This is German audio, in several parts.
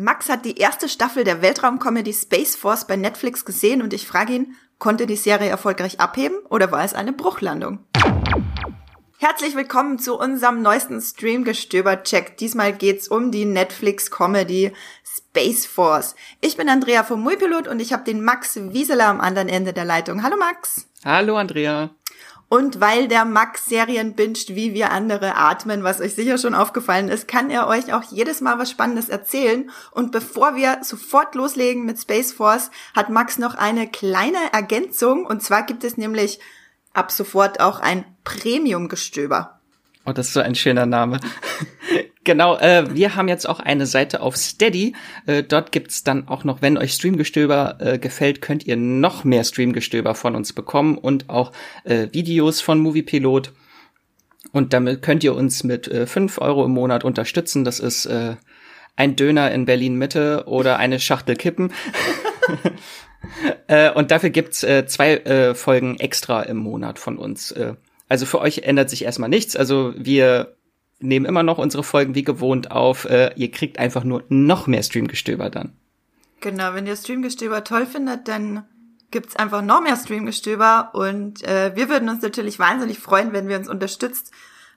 Max hat die erste Staffel der Weltraumcomedy Space Force bei Netflix gesehen und ich frage ihn, konnte die Serie erfolgreich abheben oder war es eine Bruchlandung? Herzlich willkommen zu unserem neuesten Streamgestöber-Check. Diesmal geht's um die Netflix-Comedy Space Force. Ich bin Andrea vom Muipilot und ich habe den Max Wieseler am anderen Ende der Leitung. Hallo Max. Hallo Andrea. Und weil der Max Serien binscht, wie wir andere atmen, was euch sicher schon aufgefallen ist, kann er euch auch jedes Mal was Spannendes erzählen. Und bevor wir sofort loslegen mit Space Force, hat Max noch eine kleine Ergänzung. Und zwar gibt es nämlich ab sofort auch ein Premium-Gestöber. Oh, das ist so ein schöner Name. Genau, äh, wir haben jetzt auch eine Seite auf Steady. Äh, dort gibt's dann auch noch, wenn euch Streamgestöber äh, gefällt, könnt ihr noch mehr Streamgestöber von uns bekommen und auch äh, Videos von Moviepilot. Und damit könnt ihr uns mit äh, 5 Euro im Monat unterstützen. Das ist äh, ein Döner in Berlin Mitte oder eine Schachtel Kippen. äh, und dafür gibt's äh, zwei äh, Folgen extra im Monat von uns. Äh, also für euch ändert sich erstmal nichts. Also wir nehmen immer noch unsere Folgen wie gewohnt auf. Äh, ihr kriegt einfach nur noch mehr Streamgestöber dann. Genau, wenn ihr Streamgestöber toll findet, dann gibt's einfach noch mehr Streamgestöber und äh, wir würden uns natürlich wahnsinnig freuen, wenn wir uns unterstützt.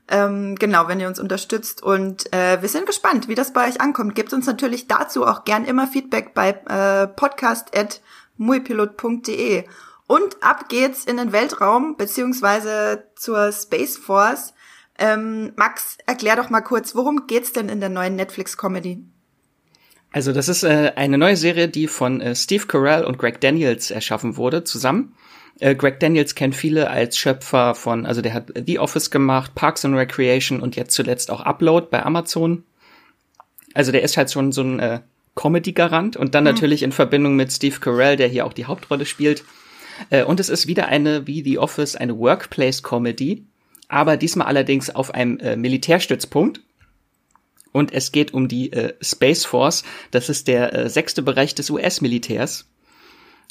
Ähm, genau, wenn ihr uns unterstützt und äh, wir sind gespannt, wie das bei euch ankommt. Gebt uns natürlich dazu auch gern immer Feedback bei äh, podcast.muipilot.de. Und ab geht's in den Weltraum, beziehungsweise zur Space Force. Ähm, Max, erklär doch mal kurz, worum geht's denn in der neuen Netflix-Comedy? Also das ist äh, eine neue Serie, die von äh, Steve Carell und Greg Daniels erschaffen wurde, zusammen. Äh, Greg Daniels kennt viele als Schöpfer von, also der hat The Office gemacht, Parks and Recreation und jetzt zuletzt auch Upload bei Amazon. Also der ist halt schon so ein äh, Comedy-Garant und dann mhm. natürlich in Verbindung mit Steve Carell, der hier auch die Hauptrolle spielt. Äh, und es ist wieder eine, wie The Office, eine Workplace-Comedy, aber diesmal allerdings auf einem äh, Militärstützpunkt. Und es geht um die äh, Space Force. Das ist der äh, sechste Bereich des US-Militärs,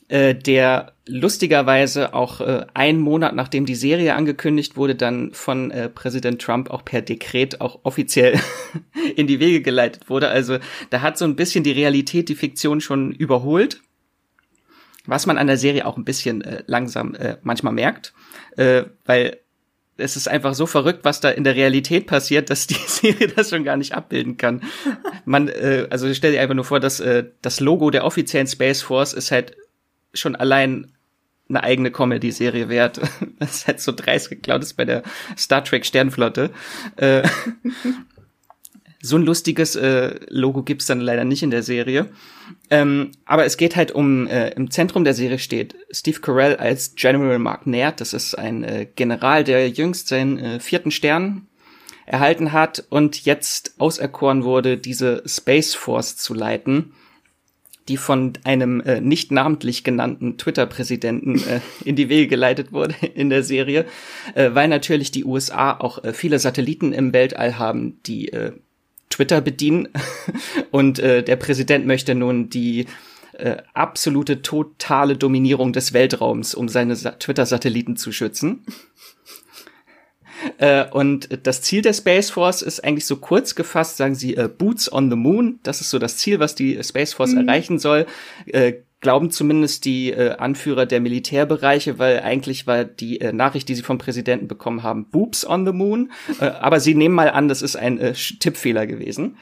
äh, der lustigerweise auch äh, einen Monat nachdem die Serie angekündigt wurde, dann von äh, Präsident Trump auch per Dekret auch offiziell in die Wege geleitet wurde. Also da hat so ein bisschen die Realität die Fiktion schon überholt was man an der Serie auch ein bisschen äh, langsam äh, manchmal merkt, äh, weil es ist einfach so verrückt, was da in der Realität passiert, dass die Serie das schon gar nicht abbilden kann. Man, äh, also stell dir einfach nur vor, dass äh, das Logo der offiziellen Space Force ist halt schon allein eine eigene Comedy-Serie wert. Das ist halt so dreist geklaut ist bei der Star Trek Sternflotte. Äh, so ein lustiges äh, Logo gibt's dann leider nicht in der Serie. Ähm, aber es geht halt um, äh, im Zentrum der Serie steht Steve Carell als General Mark Naird. Das ist ein äh, General, der jüngst seinen äh, vierten Stern erhalten hat und jetzt auserkoren wurde, diese Space Force zu leiten, die von einem äh, nicht namentlich genannten Twitter-Präsidenten äh, in die Wege geleitet wurde in der Serie, äh, weil natürlich die USA auch äh, viele Satelliten im Weltall haben, die äh, Twitter bedienen. Und äh, der Präsident möchte nun die äh, absolute totale Dominierung des Weltraums, um seine Twitter-Satelliten zu schützen. Äh, und das Ziel der Space Force ist eigentlich so kurz gefasst, sagen sie, äh, Boots on the Moon. Das ist so das Ziel, was die Space Force mhm. erreichen soll. Äh, glauben zumindest die äh, Anführer der Militärbereiche, weil eigentlich war die äh, Nachricht, die sie vom Präsidenten bekommen haben, Boobs on the Moon. Äh, aber sie nehmen mal an, das ist ein äh, Tippfehler gewesen.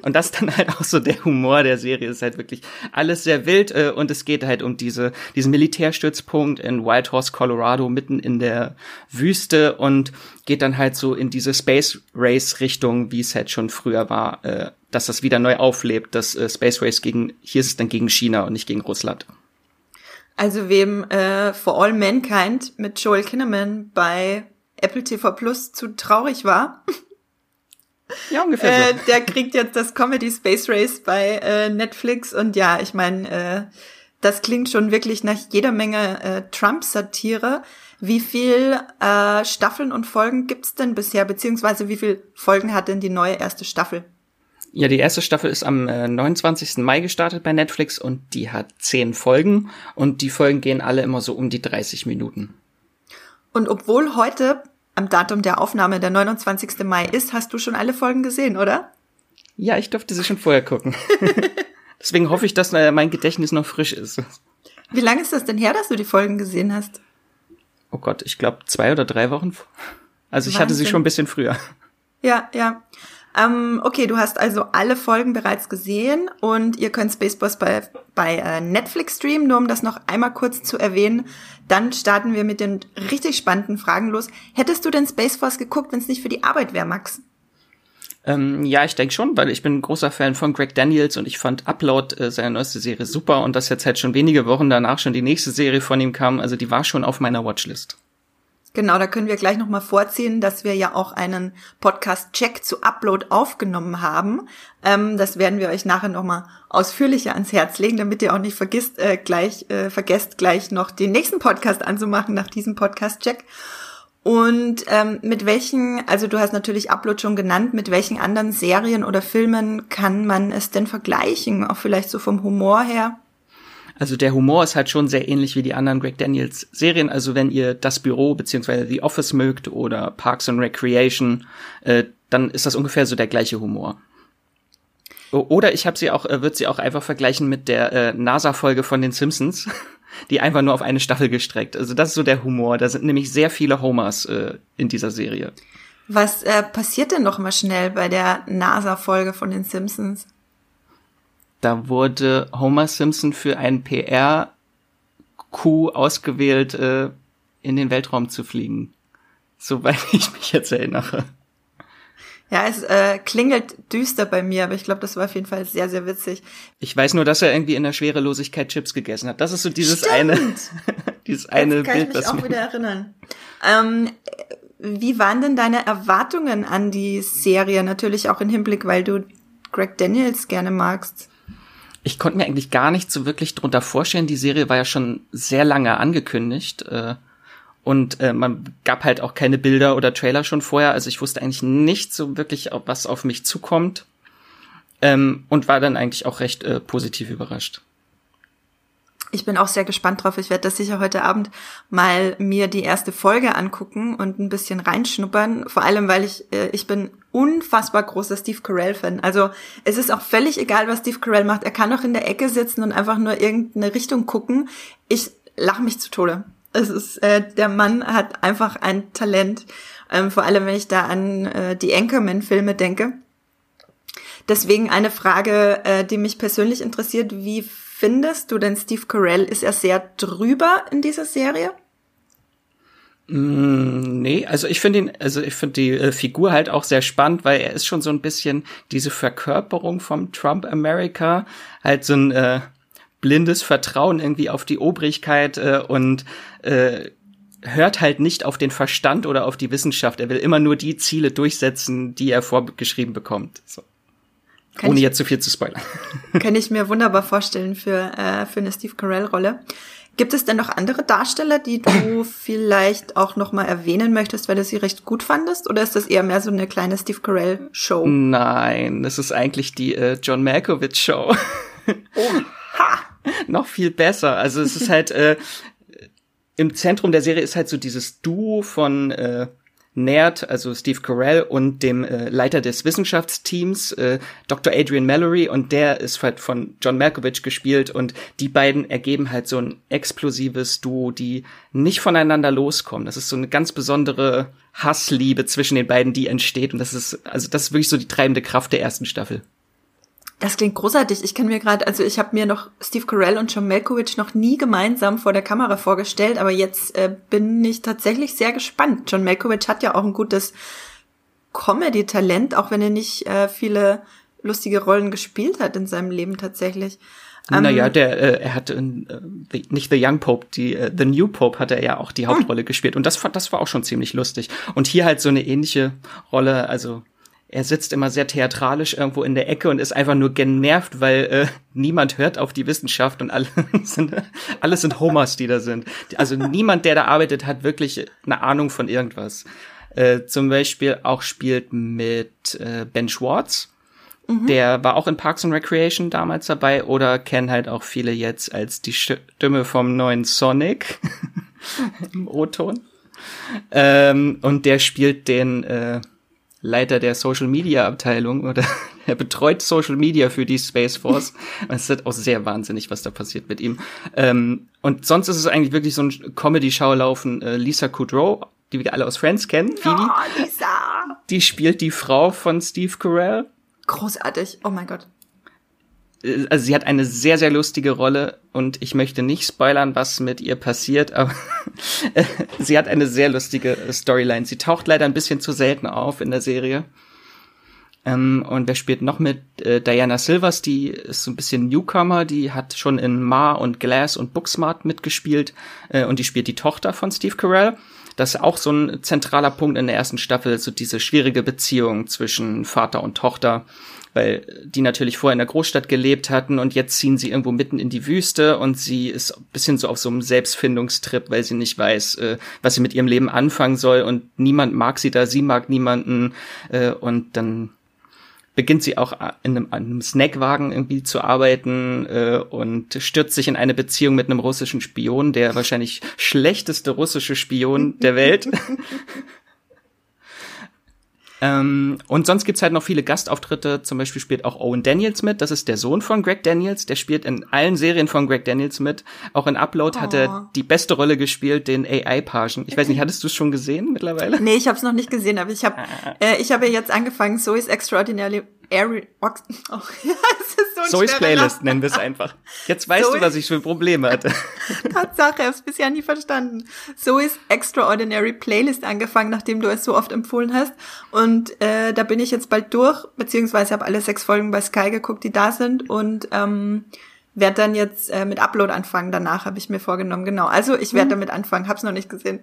Und das dann halt auch so der Humor der Serie. ist halt wirklich alles sehr wild äh, und es geht halt um diese, diesen Militärstützpunkt in Whitehorse, Colorado, mitten in der Wüste und geht dann halt so in diese Space Race Richtung, wie es halt schon früher war, äh, dass das wieder neu auflebt, das äh, Space Race gegen, hier ist es dann gegen China und nicht gegen Russland. Also wem äh, For All Mankind mit Joel Kinnaman bei Apple TV Plus zu traurig war, Ja, ungefähr. Äh, der kriegt jetzt das Comedy Space Race bei äh, Netflix und ja, ich meine, äh, das klingt schon wirklich nach jeder Menge äh, Trump-Satire. Wie viel äh, Staffeln und Folgen gibt's denn bisher, beziehungsweise wie viel Folgen hat denn die neue erste Staffel? Ja, die erste Staffel ist am äh, 29. Mai gestartet bei Netflix und die hat zehn Folgen und die Folgen gehen alle immer so um die 30 Minuten. Und obwohl heute am Datum der Aufnahme der 29. Mai ist, hast du schon alle Folgen gesehen, oder? Ja, ich durfte sie schon vorher gucken. Deswegen hoffe ich, dass äh, mein Gedächtnis noch frisch ist. Wie lange ist das denn her, dass du die Folgen gesehen hast? Oh Gott, ich glaube zwei oder drei Wochen. Also ich Wahnsinn. hatte sie schon ein bisschen früher. Ja, ja. Ähm, okay, du hast also alle Folgen bereits gesehen und ihr könnt Spaceballs bei, bei äh, Netflix streamen, nur um das noch einmal kurz zu erwähnen. Dann starten wir mit den richtig spannenden Fragen los. Hättest du denn Space Force geguckt, wenn es nicht für die Arbeit wäre, Max? Ähm, ja, ich denke schon, weil ich bin ein großer Fan von Greg Daniels und ich fand Upload, äh, seine neueste Serie, super und dass jetzt halt schon wenige Wochen danach schon die nächste Serie von ihm kam, also die war schon auf meiner Watchlist. Genau, da können wir gleich nochmal vorziehen, dass wir ja auch einen Podcast-Check zu Upload aufgenommen haben. Ähm, das werden wir euch nachher nochmal ausführlicher ans Herz legen, damit ihr auch nicht vergisst, äh, gleich, äh, vergesst gleich noch den nächsten Podcast anzumachen nach diesem Podcast-Check. Und ähm, mit welchen, also du hast natürlich Upload schon genannt, mit welchen anderen Serien oder Filmen kann man es denn vergleichen? Auch vielleicht so vom Humor her? Also der Humor ist halt schon sehr ähnlich wie die anderen Greg Daniels Serien. Also wenn ihr das Büro beziehungsweise The Office mögt oder Parks and Recreation, äh, dann ist das ungefähr so der gleiche Humor. Oder ich habe sie auch, äh, wird sie auch einfach vergleichen mit der äh, NASA-Folge von den Simpsons, die einfach nur auf eine Staffel gestreckt. Also das ist so der Humor. Da sind nämlich sehr viele Homers äh, in dieser Serie. Was äh, passiert denn noch mal schnell bei der NASA-Folge von den Simpsons? Da wurde Homer Simpson für einen PR-Coup ausgewählt, äh, in den Weltraum zu fliegen. Soweit ich mich jetzt erinnere. Ja, es äh, klingelt düster bei mir, aber ich glaube, das war auf jeden Fall sehr, sehr witzig. Ich weiß nur, dass er irgendwie in der Schwerelosigkeit Chips gegessen hat. Das ist so dieses Stimmt. eine, dieses eine Jetzt kann Bild, ich mich auch wieder erinnern. Ähm, wie waren denn deine Erwartungen an die Serie? Natürlich auch im Hinblick, weil du Greg Daniels gerne magst ich konnte mir eigentlich gar nicht so wirklich drunter vorstellen. Die Serie war ja schon sehr lange angekündigt. Äh, und äh, man gab halt auch keine Bilder oder Trailer schon vorher. Also ich wusste eigentlich nicht so wirklich, was auf mich zukommt. Ähm, und war dann eigentlich auch recht äh, positiv überrascht. Ich bin auch sehr gespannt drauf. Ich werde das sicher heute Abend mal mir die erste Folge angucken und ein bisschen reinschnuppern. Vor allem, weil ich, äh, ich bin unfassbar großer Steve Carell-Fan. Also es ist auch völlig egal, was Steve Carell macht. Er kann auch in der Ecke sitzen und einfach nur irgendeine Richtung gucken. Ich lache mich zu Tode. Es ist, äh, der Mann hat einfach ein Talent. Ähm, vor allem, wenn ich da an äh, die Anchorman-Filme denke. Deswegen eine Frage, äh, die mich persönlich interessiert. Wie findest du denn Steve Carell? Ist er sehr drüber in dieser Serie? Mm, nee, also ich finde ihn, also ich finde die äh, Figur halt auch sehr spannend, weil er ist schon so ein bisschen diese Verkörperung vom Trump America, halt so ein äh, blindes Vertrauen irgendwie auf die Obrigkeit äh, und äh, hört halt nicht auf den Verstand oder auf die Wissenschaft. Er will immer nur die Ziele durchsetzen, die er vorgeschrieben bekommt. So. Kann Ohne ich, jetzt zu viel zu spoilern. Kann ich mir wunderbar vorstellen für, äh, für eine Steve Carell-Rolle. Gibt es denn noch andere Darsteller, die du vielleicht auch noch mal erwähnen möchtest, weil du sie recht gut fandest? Oder ist das eher mehr so eine kleine Steve Carell-Show? Nein, das ist eigentlich die äh, John Malkovich-Show. Oha! noch viel besser. Also es ist halt äh, im Zentrum der Serie ist halt so dieses Duo von äh, nährt, also Steve Carell und dem äh, Leiter des Wissenschaftsteams, äh, Dr. Adrian Mallory, und der ist halt von John Malkovich gespielt und die beiden ergeben halt so ein explosives Duo, die nicht voneinander loskommen. Das ist so eine ganz besondere Hassliebe zwischen den beiden, die entsteht und das ist, also das ist wirklich so die treibende Kraft der ersten Staffel. Das klingt großartig. Ich kann mir gerade, also ich habe mir noch Steve Carell und John Malkovich noch nie gemeinsam vor der Kamera vorgestellt, aber jetzt äh, bin ich tatsächlich sehr gespannt. John Malkovich hat ja auch ein gutes Comedy-Talent, auch wenn er nicht äh, viele lustige Rollen gespielt hat in seinem Leben tatsächlich. Ähm, naja, der, äh, er hat in, äh, the, nicht The Young Pope, die äh, The New Pope hat er ja auch die Hauptrolle hm. gespielt und das, das war auch schon ziemlich lustig. Und hier halt so eine ähnliche Rolle, also er sitzt immer sehr theatralisch irgendwo in der Ecke und ist einfach nur genervt, weil äh, niemand hört auf die Wissenschaft und alle sind, alles sind Homers, die da sind. Also niemand, der da arbeitet, hat wirklich eine Ahnung von irgendwas. Äh, zum Beispiel auch spielt mit äh, Ben Schwartz. Mhm. Der war auch in Parks and Recreation damals dabei oder kennen halt auch viele jetzt als die Stimme vom neuen Sonic im O-Ton. Ähm, und der spielt den äh, Leiter der Social Media Abteilung oder er betreut Social Media für die Space Force. es ist auch sehr wahnsinnig, was da passiert mit ihm. Ähm, und sonst ist es eigentlich wirklich so ein Comedy-Schaulaufen. Äh, Lisa Kudrow, die wir alle aus Friends kennen, Phoebe. Oh, Lisa! Die spielt die Frau von Steve Carell. Großartig. Oh mein Gott. Äh, also sie hat eine sehr, sehr lustige Rolle und ich möchte nicht spoilern, was mit ihr passiert, aber sie hat eine sehr lustige Storyline. Sie taucht leider ein bisschen zu selten auf in der Serie. Ähm, und wer spielt noch mit? Äh, Diana Silvers, die ist so ein bisschen Newcomer, die hat schon in Ma und Glass und Booksmart mitgespielt äh, und die spielt die Tochter von Steve Carell. Das ist auch so ein zentraler Punkt in der ersten Staffel, so diese schwierige Beziehung zwischen Vater und Tochter weil die natürlich vorher in der Großstadt gelebt hatten und jetzt ziehen sie irgendwo mitten in die Wüste und sie ist bisschen so auf so einem Selbstfindungstrip, weil sie nicht weiß, äh, was sie mit ihrem Leben anfangen soll und niemand mag sie da, sie mag niemanden äh, und dann beginnt sie auch in einem, einem Snackwagen irgendwie zu arbeiten äh, und stürzt sich in eine Beziehung mit einem russischen Spion, der wahrscheinlich schlechteste russische Spion der Welt. Ähm, und sonst gibt's halt noch viele Gastauftritte. Zum Beispiel spielt auch Owen Daniels mit. Das ist der Sohn von Greg Daniels. Der spielt in allen Serien von Greg Daniels mit. Auch in Upload oh. hat er oh. die beste Rolle gespielt, den AI-Pagen. Ich weiß nicht, hattest du es schon gesehen mittlerweile? Nee, ich habe es noch nicht gesehen, aber ich habe ah. äh, ich habe jetzt angefangen, Zoe's Extraordinary Ari oh, so Zoe's Playlist Name. nennen wir es einfach. Jetzt weißt Zoe du, was ich für Probleme hatte. Tatsache, ich hab's bisher nie verstanden. Zoe's Extraordinary Playlist angefangen, nachdem du es so oft empfohlen hast. Und äh, da bin ich jetzt bald durch, beziehungsweise habe alle sechs Folgen bei Sky geguckt, die da sind und ähm, werde dann jetzt äh, mit Upload anfangen. Danach habe ich mir vorgenommen, genau. Also ich werde mhm. damit anfangen, hab's noch nicht gesehen.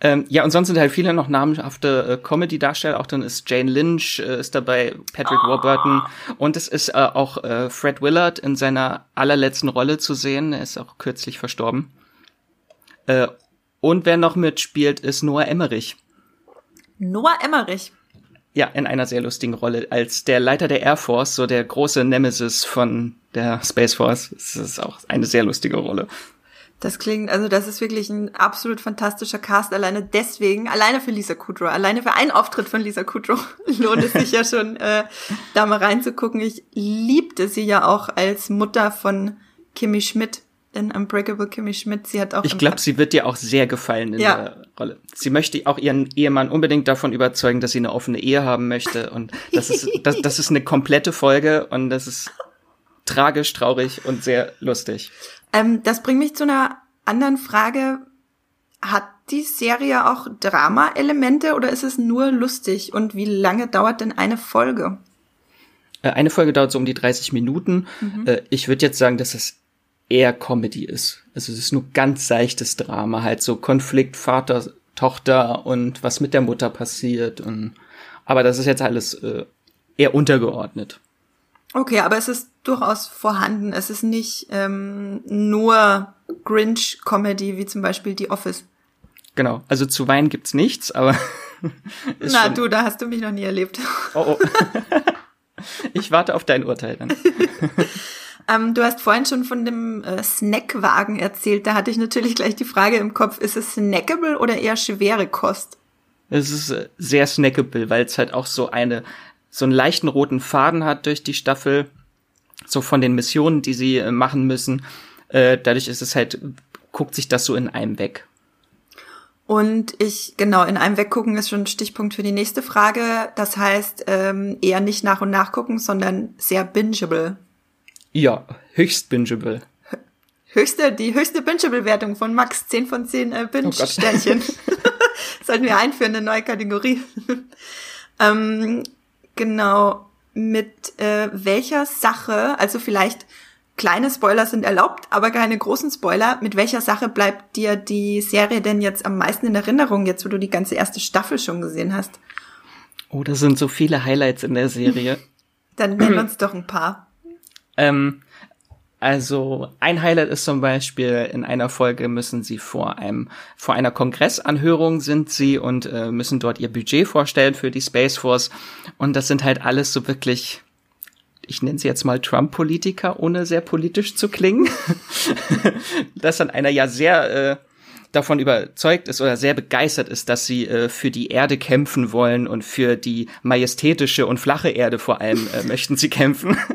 Ähm, ja, und sonst sind halt viele noch namhafte äh, Comedy-Darsteller. Auch dann ist Jane Lynch äh, ist dabei, Patrick oh. Warburton und es ist äh, auch äh, Fred Willard in seiner allerletzten Rolle zu sehen. Er ist auch kürzlich verstorben. Äh, und wer noch mitspielt, ist Noah Emmerich. Noah Emmerich. Ja, in einer sehr lustigen Rolle als der Leiter der Air Force, so der große Nemesis von der Space Force. Das ist auch eine sehr lustige Rolle. Das klingt, also das ist wirklich ein absolut fantastischer Cast. Alleine deswegen, alleine für Lisa Kudrow, alleine für einen Auftritt von Lisa Kudrow lohnt es sich ja schon, äh, da mal reinzugucken. Ich liebte sie ja auch als Mutter von Kimmy Schmidt in Unbreakable Kimmy Schmidt. Sie hat auch. Ich glaube, sie wird dir auch sehr gefallen in ja. der Rolle. Sie möchte auch ihren Ehemann unbedingt davon überzeugen, dass sie eine offene Ehe haben möchte. Und das ist, das, das ist eine komplette Folge und das ist tragisch, traurig und sehr lustig. Ähm, das bringt mich zu einer anderen Frage. Hat die Serie auch Drama-Elemente oder ist es nur lustig? Und wie lange dauert denn eine Folge? Äh, eine Folge dauert so um die 30 Minuten. Mhm. Äh, ich würde jetzt sagen, dass es eher Comedy ist. Also es ist nur ganz seichtes Drama, halt so Konflikt Vater, Tochter und was mit der Mutter passiert. Und aber das ist jetzt alles äh, eher untergeordnet. Okay, aber es ist durchaus vorhanden. Es ist nicht ähm, nur Grinch-Comedy wie zum Beispiel The Office. Genau, also zu Wein gibt's nichts, aber. Na du, da hast du mich noch nie erlebt. Oh, oh. ich warte auf dein Urteil dann. ähm, du hast vorhin schon von dem äh, Snackwagen erzählt. Da hatte ich natürlich gleich die Frage im Kopf, ist es snackable oder eher schwere Kost? Es ist äh, sehr snackable, weil es halt auch so eine so einen leichten roten Faden hat durch die Staffel, so von den Missionen, die sie äh, machen müssen. Äh, dadurch ist es halt, guckt sich das so in einem weg. Und ich, genau, in einem weggucken ist schon ein Stichpunkt für die nächste Frage. Das heißt, ähm, eher nicht nach und nach gucken, sondern sehr bingeable. Ja, höchst bingeable. Höchste, die höchste Bingeable-Wertung von Max, 10 von 10 äh, Binge-Sternchen. Oh Sollten wir einführen, eine neue Kategorie. ähm, Genau. Mit äh, welcher Sache, also vielleicht kleine Spoiler sind erlaubt, aber keine großen Spoiler. Mit welcher Sache bleibt dir die Serie denn jetzt am meisten in Erinnerung, jetzt wo du die ganze erste Staffel schon gesehen hast? Oh, das sind so viele Highlights in der Serie. Dann nenn uns doch ein paar. Ähm, also ein Highlight ist zum Beispiel, in einer Folge müssen sie vor einem, vor einer Kongressanhörung sind sie und äh, müssen dort ihr Budget vorstellen für die Space Force. Und das sind halt alles so wirklich, ich nenne sie jetzt mal Trump-Politiker, ohne sehr politisch zu klingen. das an einer ja sehr äh, davon überzeugt ist oder sehr begeistert ist, dass sie äh, für die Erde kämpfen wollen und für die majestätische und flache Erde vor allem äh, möchten sie kämpfen.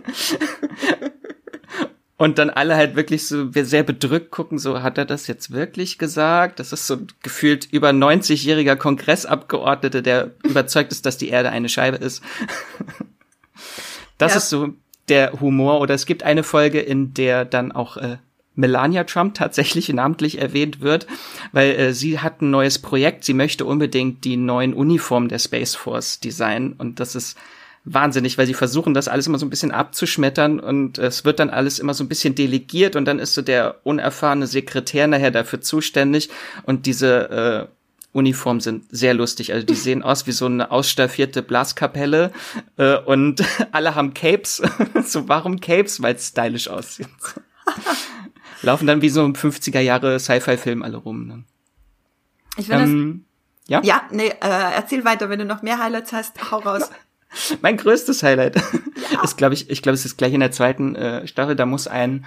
Und dann alle halt wirklich so sehr bedrückt gucken, so hat er das jetzt wirklich gesagt? Das ist so gefühlt über 90-jähriger Kongressabgeordnete, der überzeugt ist, dass die Erde eine Scheibe ist. Das ja. ist so der Humor. Oder es gibt eine Folge, in der dann auch äh, Melania Trump tatsächlich namentlich erwähnt wird, weil äh, sie hat ein neues Projekt. Sie möchte unbedingt die neuen Uniformen der Space Force designen. Und das ist wahnsinnig, weil sie versuchen, das alles immer so ein bisschen abzuschmettern und es wird dann alles immer so ein bisschen delegiert und dann ist so der unerfahrene Sekretär nachher dafür zuständig und diese äh, Uniformen sind sehr lustig. Also die sehen aus wie so eine ausstaffierte Blaskapelle äh, und alle haben Capes. so warum Capes? Weil es stylisch aussieht. Laufen dann wie so ein 50er Jahre Sci-Fi-Film alle rum. Ne? Ich finde ähm, ja? Ja, nee, äh, erzähl weiter, wenn du noch mehr Highlights hast, hau raus. mein größtes Highlight. Ja. ist, glaube ich, ich glaube, es ist gleich in der zweiten äh, Staffel, da muss ein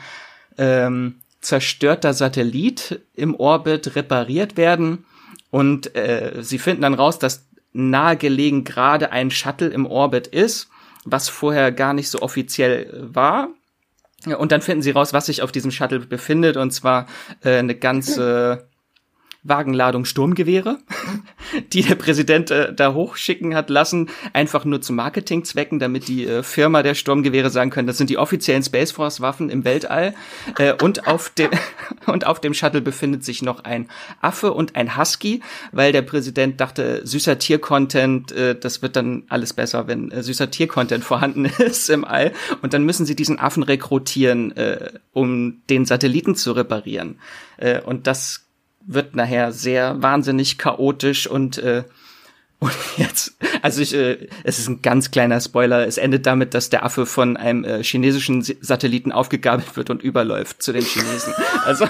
ähm, zerstörter Satellit im Orbit repariert werden. Und äh, sie finden dann raus, dass nahegelegen gerade ein Shuttle im Orbit ist, was vorher gar nicht so offiziell war. Und dann finden sie raus, was sich auf diesem Shuttle befindet, und zwar äh, eine ganze Wagenladung Sturmgewehre, die der Präsident äh, da hochschicken hat lassen, einfach nur zu Marketingzwecken, damit die äh, Firma der Sturmgewehre sagen können, das sind die offiziellen Space Force Waffen im Weltall. Äh, und auf dem und auf dem Shuttle befindet sich noch ein Affe und ein Husky, weil der Präsident dachte, süßer Tiercontent, äh, das wird dann alles besser, wenn äh, süßer Tiercontent vorhanden ist im All. Und dann müssen sie diesen Affen rekrutieren, äh, um den Satelliten zu reparieren. Äh, und das wird nachher sehr wahnsinnig chaotisch und äh, und jetzt, also ich, äh, es ist ein ganz kleiner Spoiler. Es endet damit, dass der Affe von einem äh, chinesischen Satelliten aufgegabelt wird und überläuft zu den Chinesen. Also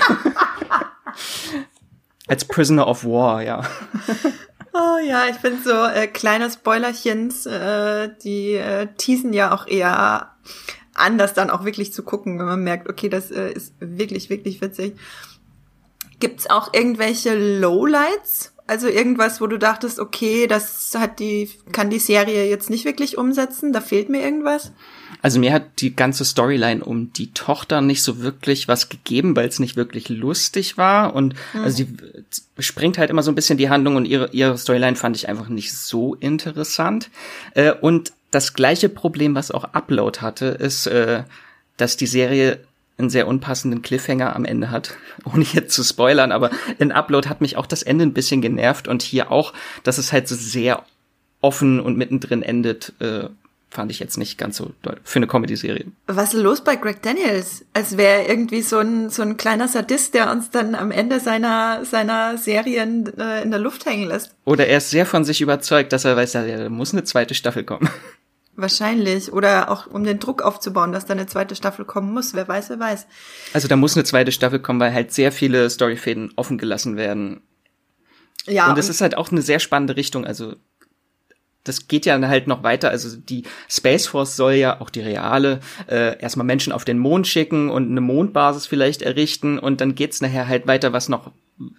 als Prisoner of War, ja. Oh ja, ich finde so äh, kleine Spoilerchens, äh, die äh, teasen ja auch eher anders dann auch wirklich zu gucken, wenn man merkt, okay, das äh, ist wirklich, wirklich witzig. Gibt's auch irgendwelche Lowlights? Also irgendwas, wo du dachtest, okay, das hat die, kann die Serie jetzt nicht wirklich umsetzen, da fehlt mir irgendwas? Also mir hat die ganze Storyline um die Tochter nicht so wirklich was gegeben, weil es nicht wirklich lustig war. Und mhm. also sie springt halt immer so ein bisschen die Handlung und ihre, ihre Storyline fand ich einfach nicht so interessant. Äh, und das gleiche Problem, was auch Upload hatte, ist, äh, dass die Serie einen sehr unpassenden Cliffhanger am Ende hat, ohne jetzt zu spoilern, aber in Upload hat mich auch das Ende ein bisschen genervt und hier auch, dass es halt so sehr offen und mittendrin endet, äh, fand ich jetzt nicht ganz so doll für eine Comedy-Serie. Was ist los bei Greg Daniels? Als wäre irgendwie so ein, so ein kleiner Sadist, der uns dann am Ende seiner, seiner Serien äh, in der Luft hängen lässt. Oder er ist sehr von sich überzeugt, dass er weiß, da muss eine zweite Staffel kommen. Wahrscheinlich. Oder auch um den Druck aufzubauen, dass da eine zweite Staffel kommen muss. Wer weiß, wer weiß. Also da muss eine zweite Staffel kommen, weil halt sehr viele Storyfäden offen gelassen werden. Ja. Und es ist halt auch eine sehr spannende Richtung. Also das geht ja halt noch weiter. Also die Space Force soll ja auch die reale äh, erstmal Menschen auf den Mond schicken und eine Mondbasis vielleicht errichten und dann geht's nachher halt weiter, was noch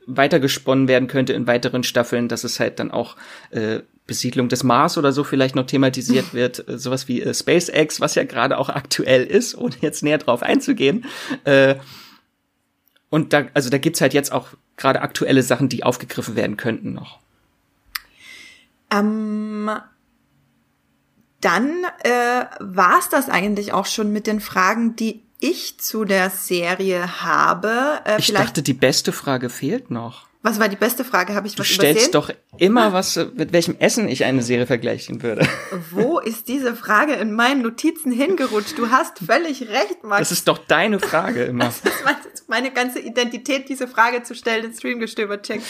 weiter gesponnen werden könnte in weiteren Staffeln, dass es halt dann auch äh, Besiedlung des Mars oder so vielleicht noch thematisiert wird, äh, sowas wie äh, SpaceX, was ja gerade auch aktuell ist, ohne jetzt näher drauf einzugehen. Äh, und da, also da gibt's halt jetzt auch gerade aktuelle Sachen, die aufgegriffen werden könnten noch. Ähm, dann äh, war es das eigentlich auch schon mit den Fragen, die ich zu der Serie habe. Äh, ich dachte, die beste Frage fehlt noch. Was war die beste Frage? Habe ich was Du stellst doch immer was, mit welchem Essen ich eine Serie vergleichen würde. Wo ist diese Frage in meinen Notizen hingerutscht? Du hast völlig recht, Max. Das ist doch deine Frage immer. Das ist meine ganze Identität, diese Frage zu stellen, ins Streamgestöber check.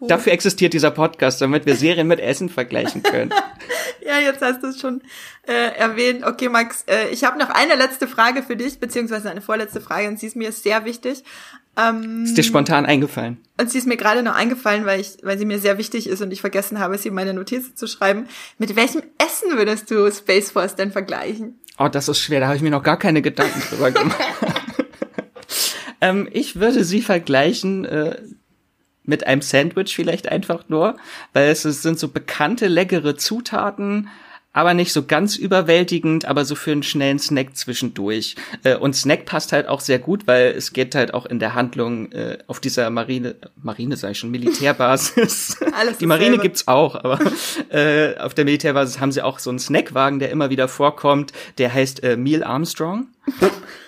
Oh. Dafür existiert dieser Podcast, damit wir Serien mit Essen vergleichen können. ja, jetzt hast du es schon äh, erwähnt. Okay, Max, äh, ich habe noch eine letzte Frage für dich, beziehungsweise eine vorletzte Frage, und sie ist mir sehr wichtig. Ähm, ist dir spontan eingefallen? Und sie ist mir gerade noch eingefallen, weil ich, weil sie mir sehr wichtig ist und ich vergessen habe, sie in meine Notizen zu schreiben. Mit welchem Essen würdest du Space Force denn vergleichen? Oh, das ist schwer. Da habe ich mir noch gar keine Gedanken drüber gemacht. ähm, ich würde sie vergleichen äh, mit einem Sandwich vielleicht einfach nur, weil es sind so bekannte, leckere Zutaten, aber nicht so ganz überwältigend, aber so für einen schnellen Snack zwischendurch. Äh, und Snack passt halt auch sehr gut, weil es geht halt auch in der Handlung äh, auf dieser Marine, Marine sei schon, Militärbasis. Alles Die Marine selber. gibt's auch, aber äh, auf der Militärbasis haben sie auch so einen Snackwagen, der immer wieder vorkommt, der heißt äh, Neil Armstrong.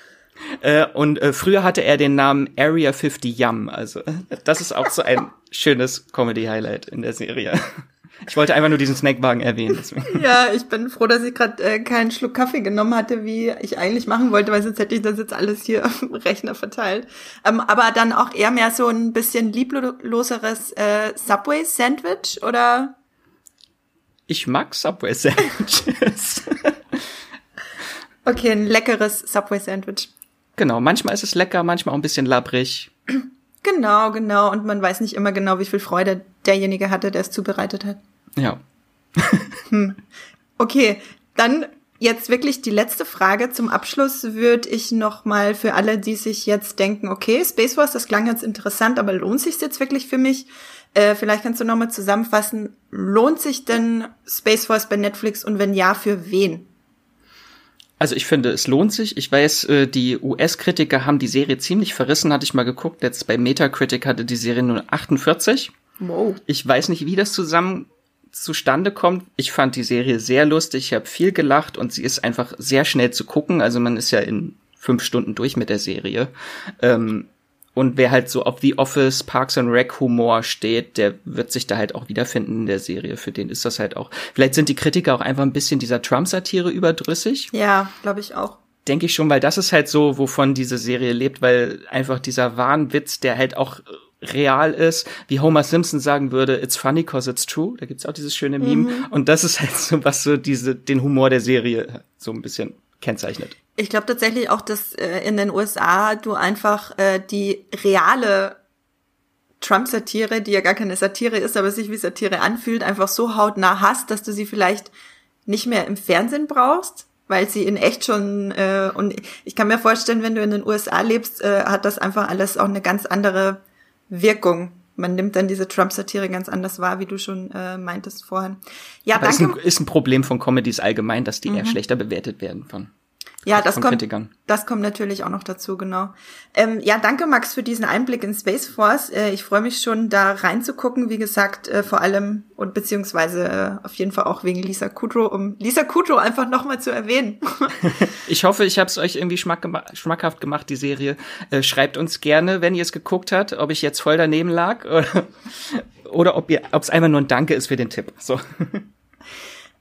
Äh, und äh, früher hatte er den Namen Area 50 Yum. Also das ist auch so ein schönes Comedy-Highlight in der Serie. Ich wollte einfach nur diesen Snackwagen erwähnen. Deswegen. Ja, ich bin froh, dass ich gerade äh, keinen Schluck Kaffee genommen hatte, wie ich eigentlich machen wollte, weil sonst hätte ich das jetzt alles hier auf dem Rechner verteilt. Ähm, aber dann auch eher mehr so ein bisschen liebloseres äh, Subway-Sandwich, oder? Ich mag Subway-Sandwiches. okay, ein leckeres Subway-Sandwich. Genau, manchmal ist es lecker, manchmal auch ein bisschen labbrig. Genau, genau. Und man weiß nicht immer genau, wie viel Freude derjenige hatte, der es zubereitet hat. Ja. hm. Okay, dann jetzt wirklich die letzte Frage. Zum Abschluss würde ich noch mal für alle, die sich jetzt denken, okay, Space Wars, das klang jetzt interessant, aber lohnt sich jetzt wirklich für mich? Äh, vielleicht kannst du noch mal zusammenfassen, lohnt sich denn Space Force bei Netflix und wenn ja, für wen? Also ich finde, es lohnt sich. Ich weiß, äh, die US-Kritiker haben die Serie ziemlich verrissen, hatte ich mal geguckt. Jetzt bei Metacritic hatte die Serie nur 48. Wow. Ich weiß nicht, wie das zusammen zustande kommt. Ich fand die Serie sehr lustig, ich habe viel gelacht und sie ist einfach sehr schnell zu gucken. Also man ist ja in fünf Stunden durch mit der Serie. Ähm, und wer halt so auf The Office, Parks and Rec Humor steht, der wird sich da halt auch wiederfinden in der Serie. Für den ist das halt auch. Vielleicht sind die Kritiker auch einfach ein bisschen dieser Trump-Satire überdrüssig. Ja, glaube ich auch. Denke ich schon, weil das ist halt so, wovon diese Serie lebt, weil einfach dieser Wahnwitz, der halt auch real ist, wie Homer Simpson sagen würde, it's funny cause it's true. Da gibt's auch dieses schöne Meme. Mhm. Und das ist halt so, was so diese, den Humor der Serie so ein bisschen kennzeichnet. Ich glaube tatsächlich auch, dass äh, in den USA du einfach äh, die reale Trump-Satire, die ja gar keine Satire ist, aber sich wie Satire anfühlt, einfach so hautnah hast, dass du sie vielleicht nicht mehr im Fernsehen brauchst, weil sie in echt schon äh, und ich kann mir vorstellen, wenn du in den USA lebst, äh, hat das einfach alles auch eine ganz andere Wirkung. Man nimmt dann diese Trump-Satire ganz anders wahr, wie du schon äh, meintest vorhin. Ja, Aber danke. Ist ein, ist ein Problem von Comedies allgemein, dass die mhm. eher schlechter bewertet werden von ja, das kommt, das kommt natürlich auch noch dazu, genau. Ähm, ja, danke Max für diesen Einblick in Space Force. Äh, ich freue mich schon, da reinzugucken. Wie gesagt, äh, vor allem und beziehungsweise äh, auf jeden Fall auch wegen Lisa Kudrow, um Lisa Kudrow einfach nochmal zu erwähnen. ich hoffe, ich habe es euch irgendwie schmack gema schmackhaft gemacht, die Serie. Äh, schreibt uns gerne, wenn ihr es geguckt habt, ob ich jetzt voll daneben lag oder, oder ob es einfach nur ein Danke ist für den Tipp. So.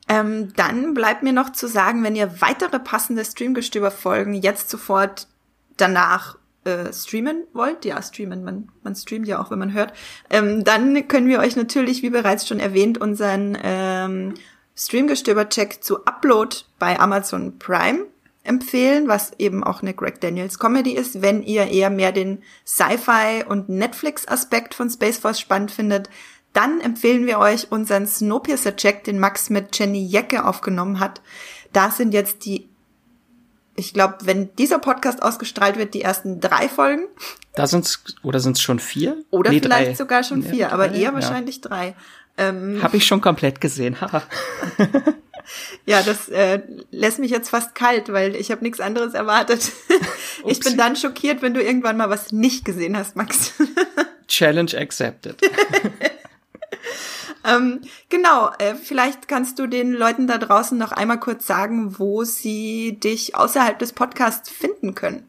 Ähm, dann bleibt mir noch zu sagen, wenn ihr weitere passende Streamgestöber-Folgen jetzt sofort danach äh, streamen wollt, ja, streamen, man, man streamt ja auch, wenn man hört, ähm, dann können wir euch natürlich, wie bereits schon erwähnt, unseren ähm, Streamgestöber-Check zu Upload bei Amazon Prime empfehlen, was eben auch eine Greg Daniels Comedy ist. Wenn ihr eher mehr den Sci-Fi und Netflix-Aspekt von Space Force spannend findet, dann empfehlen wir euch unseren Snowpiercer-Check, den Max mit Jenny Jecke aufgenommen hat. Da sind jetzt die, ich glaube, wenn dieser Podcast ausgestrahlt wird, die ersten drei Folgen. Da sind's, oder sind's schon vier? Oder nee, vielleicht drei. sogar schon vier, ja, aber eher wahrscheinlich drei. Ähm, Habe ich schon komplett gesehen. ja, das äh, lässt mich jetzt fast kalt, weil ich habe nichts anderes erwartet. ich bin dann schockiert, wenn du irgendwann mal was nicht gesehen hast, Max. Challenge accepted. ähm, genau, äh, vielleicht kannst du den Leuten da draußen noch einmal kurz sagen, wo sie dich außerhalb des Podcasts finden können.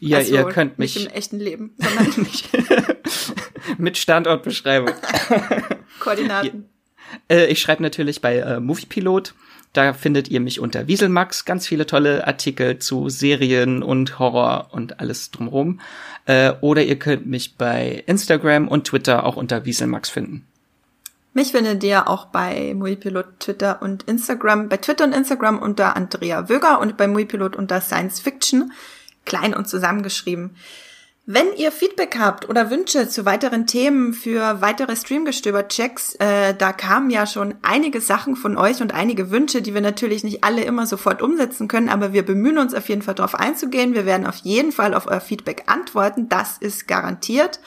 Ja, also, ihr könnt mich nicht im echten Leben, sondern mit Standortbeschreibung. Koordinaten. Äh, ich schreibe natürlich bei äh, Moviepilot. Da findet ihr mich unter Wieselmax. Ganz viele tolle Artikel zu Serien und Horror und alles drumherum. Äh, oder ihr könnt mich bei Instagram und Twitter auch unter Wieselmax finden. Mich findet ihr auch bei Muipilot Twitter und Instagram, bei Twitter und Instagram unter Andrea Wöger und bei Muipilot unter Science Fiction, klein und zusammengeschrieben. Wenn ihr Feedback habt oder Wünsche zu weiteren Themen für weitere Streamgestöber-Checks, äh, da kamen ja schon einige Sachen von euch und einige Wünsche, die wir natürlich nicht alle immer sofort umsetzen können, aber wir bemühen uns auf jeden Fall darauf einzugehen. Wir werden auf jeden Fall auf euer Feedback antworten, das ist garantiert.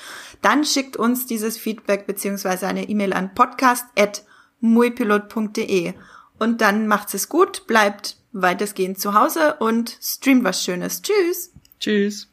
Dann schickt uns dieses Feedback beziehungsweise eine E-Mail an podcast.muipilot.de und dann macht's es gut, bleibt weitestgehend zu Hause und streamt was Schönes. Tschüss! Tschüss!